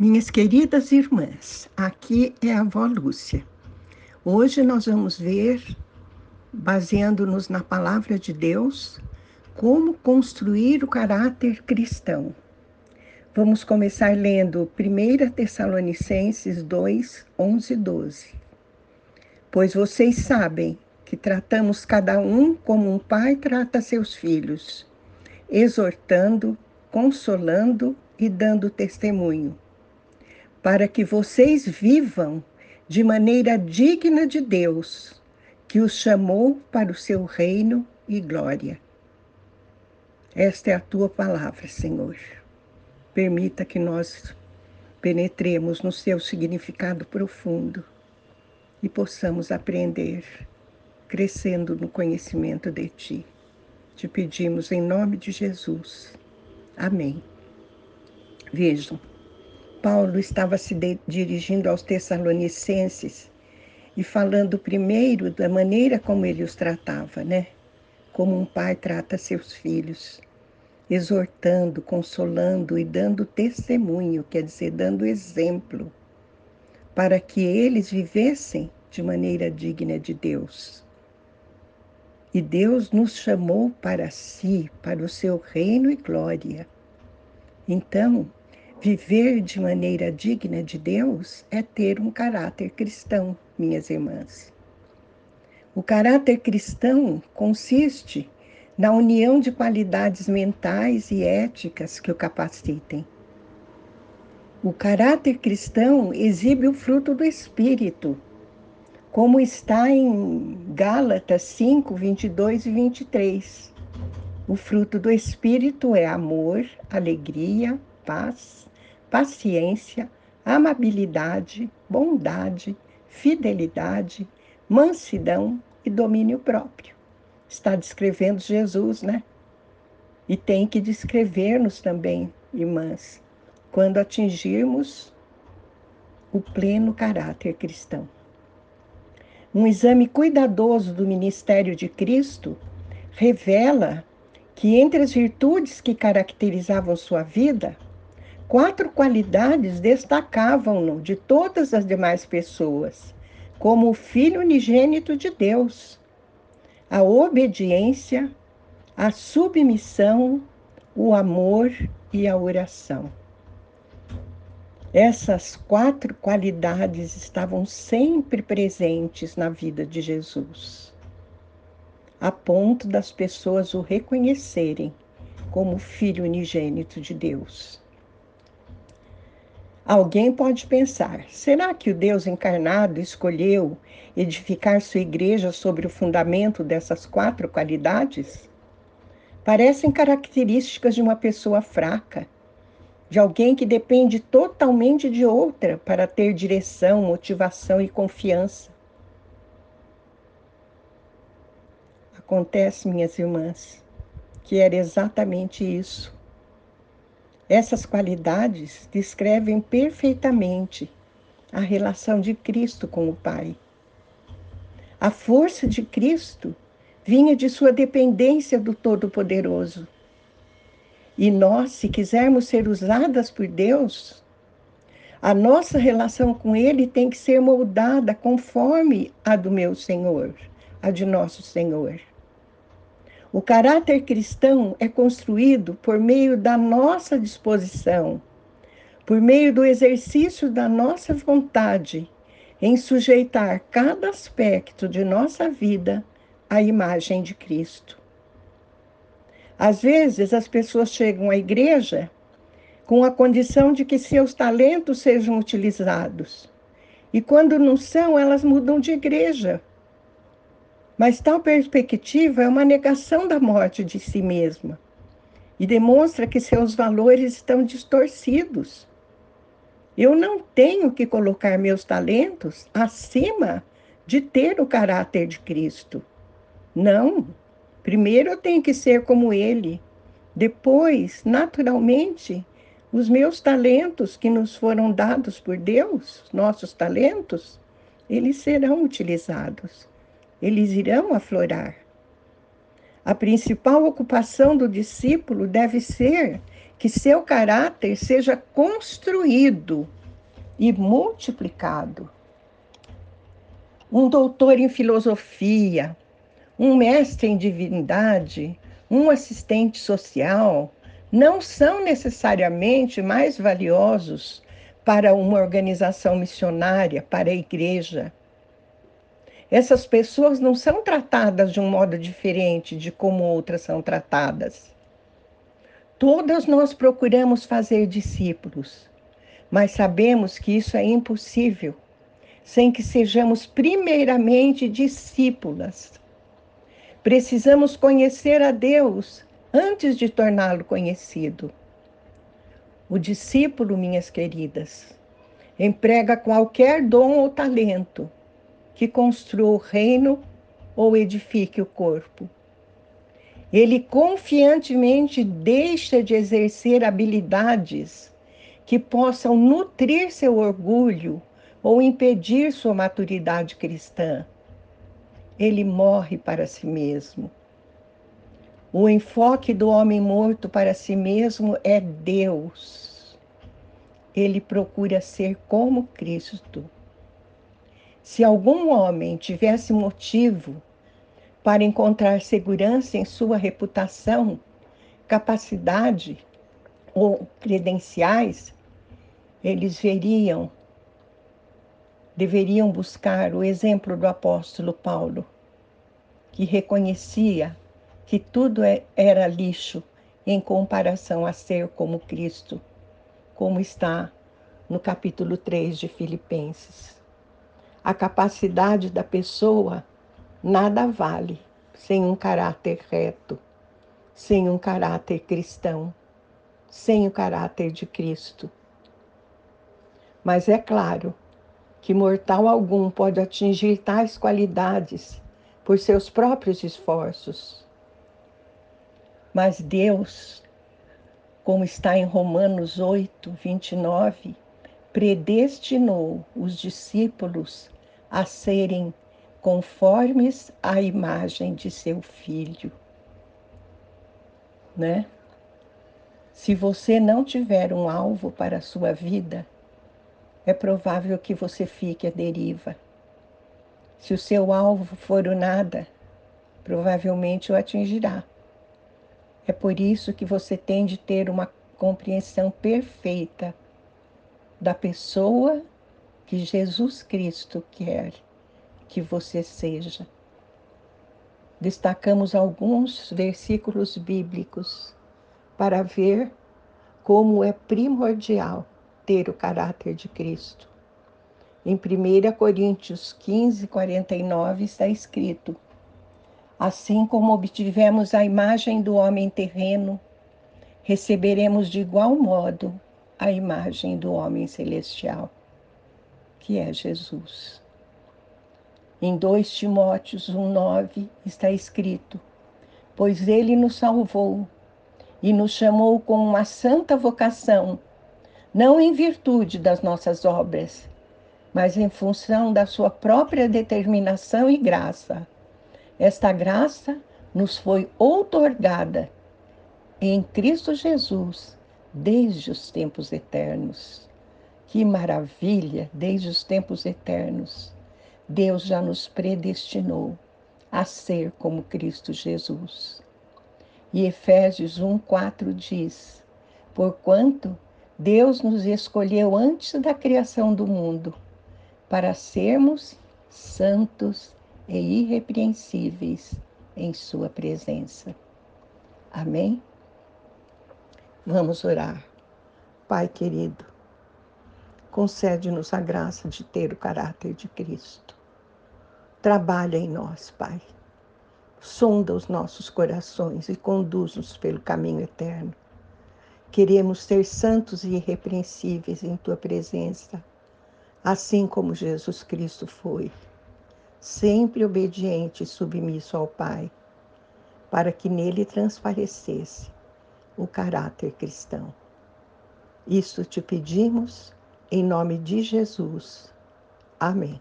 Minhas queridas irmãs, aqui é a avó Lúcia. Hoje nós vamos ver, baseando-nos na palavra de Deus, como construir o caráter cristão. Vamos começar lendo 1 Tessalonicenses 2, 11 e 12. Pois vocês sabem que tratamos cada um como um pai trata seus filhos, exortando, consolando e dando testemunho para que vocês vivam de maneira digna de Deus, que os chamou para o seu reino e glória. Esta é a tua palavra, Senhor. Permita que nós penetremos no seu significado profundo e possamos aprender, crescendo no conhecimento de Ti. Te pedimos em nome de Jesus. Amém. Vejam, Paulo estava se dirigindo aos Tessalonicenses e falando primeiro da maneira como ele os tratava, né? Como um pai trata seus filhos, exortando, consolando e dando testemunho, quer dizer, dando exemplo, para que eles vivessem de maneira digna de Deus. E Deus nos chamou para si, para o seu reino e glória. Então, Viver de maneira digna de Deus é ter um caráter cristão, minhas irmãs. O caráter cristão consiste na união de qualidades mentais e éticas que o capacitem. O caráter cristão exibe o fruto do Espírito, como está em Gálatas 5, 22 e 23. O fruto do Espírito é amor, alegria, paz, paciência, amabilidade, bondade, fidelidade, mansidão e domínio próprio. Está descrevendo Jesus, né? E tem que descrever-nos também, irmãs, quando atingirmos o pleno caráter cristão. Um exame cuidadoso do ministério de Cristo revela que entre as virtudes que caracterizavam sua vida, Quatro qualidades destacavam-no de todas as demais pessoas, como o Filho unigênito de Deus: a obediência, a submissão, o amor e a oração. Essas quatro qualidades estavam sempre presentes na vida de Jesus, a ponto das pessoas o reconhecerem como Filho unigênito de Deus. Alguém pode pensar: será que o Deus encarnado escolheu edificar sua igreja sobre o fundamento dessas quatro qualidades? Parecem características de uma pessoa fraca, de alguém que depende totalmente de outra para ter direção, motivação e confiança. Acontece, minhas irmãs, que era exatamente isso essas qualidades descrevem perfeitamente a relação de Cristo com o Pai. A força de Cristo vinha de sua dependência do Todo-Poderoso. E nós, se quisermos ser usadas por Deus, a nossa relação com Ele tem que ser moldada conforme a do meu Senhor, a de nosso Senhor. O caráter cristão é construído por meio da nossa disposição, por meio do exercício da nossa vontade em sujeitar cada aspecto de nossa vida à imagem de Cristo. Às vezes, as pessoas chegam à igreja com a condição de que seus talentos sejam utilizados. E quando não são, elas mudam de igreja mas tal perspectiva é uma negação da morte de si mesma e demonstra que seus valores estão distorcidos. Eu não tenho que colocar meus talentos acima de ter o caráter de Cristo. Não. Primeiro eu tenho que ser como Ele. Depois, naturalmente, os meus talentos que nos foram dados por Deus, nossos talentos, eles serão utilizados eles irão aflorar. A principal ocupação do discípulo deve ser que seu caráter seja construído e multiplicado. Um doutor em filosofia, um mestre em divindade, um assistente social, não são necessariamente mais valiosos para uma organização missionária, para a igreja. Essas pessoas não são tratadas de um modo diferente de como outras são tratadas. Todas nós procuramos fazer discípulos, mas sabemos que isso é impossível sem que sejamos primeiramente discípulas. Precisamos conhecer a Deus antes de torná-lo conhecido. O discípulo, minhas queridas, emprega qualquer dom ou talento que construa o reino ou edifique o corpo. Ele confiantemente deixa de exercer habilidades que possam nutrir seu orgulho ou impedir sua maturidade cristã. Ele morre para si mesmo o enfoque do homem morto para si mesmo é Deus. Ele procura ser como Cristo. Se algum homem tivesse motivo para encontrar segurança em sua reputação, capacidade ou credenciais, eles veriam, deveriam buscar o exemplo do apóstolo Paulo, que reconhecia que tudo é, era lixo em comparação a ser como Cristo, como está no capítulo 3 de Filipenses. A capacidade da pessoa nada vale sem um caráter reto, sem um caráter cristão, sem o caráter de Cristo. Mas é claro que mortal algum pode atingir tais qualidades por seus próprios esforços mas Deus, como está em Romanos 8, 29, predestinou os discípulos a serem conformes à imagem de seu filho. Né? Se você não tiver um alvo para a sua vida, é provável que você fique à deriva. Se o seu alvo for o nada, provavelmente o atingirá. É por isso que você tem de ter uma compreensão perfeita da pessoa que Jesus Cristo quer que você seja. Destacamos alguns versículos bíblicos para ver como é primordial ter o caráter de Cristo. Em 1 Coríntios 15, 49 está escrito: Assim como obtivemos a imagem do homem terreno, receberemos de igual modo a imagem do homem celestial, que é Jesus. Em 2 Timóteos 1,9 está escrito: Pois ele nos salvou e nos chamou com uma santa vocação, não em virtude das nossas obras, mas em função da sua própria determinação e graça esta graça nos foi outorgada em Cristo Jesus desde os tempos eternos. Que maravilha! Desde os tempos eternos, Deus já nos predestinou a ser como Cristo Jesus. E Efésios 1:4 diz: Porquanto Deus nos escolheu antes da criação do mundo para sermos santos e irrepreensíveis em Sua presença. Amém? Vamos orar. Pai querido, concede-nos a graça de ter o caráter de Cristo. Trabalha em nós, Pai. Sonda os nossos corações e conduz-nos pelo caminho eterno. Queremos ser santos e irrepreensíveis em tua presença, assim como Jesus Cristo foi sempre obediente e submisso ao Pai, para que nele transparecesse o caráter cristão. Isso te pedimos em nome de Jesus. Amém.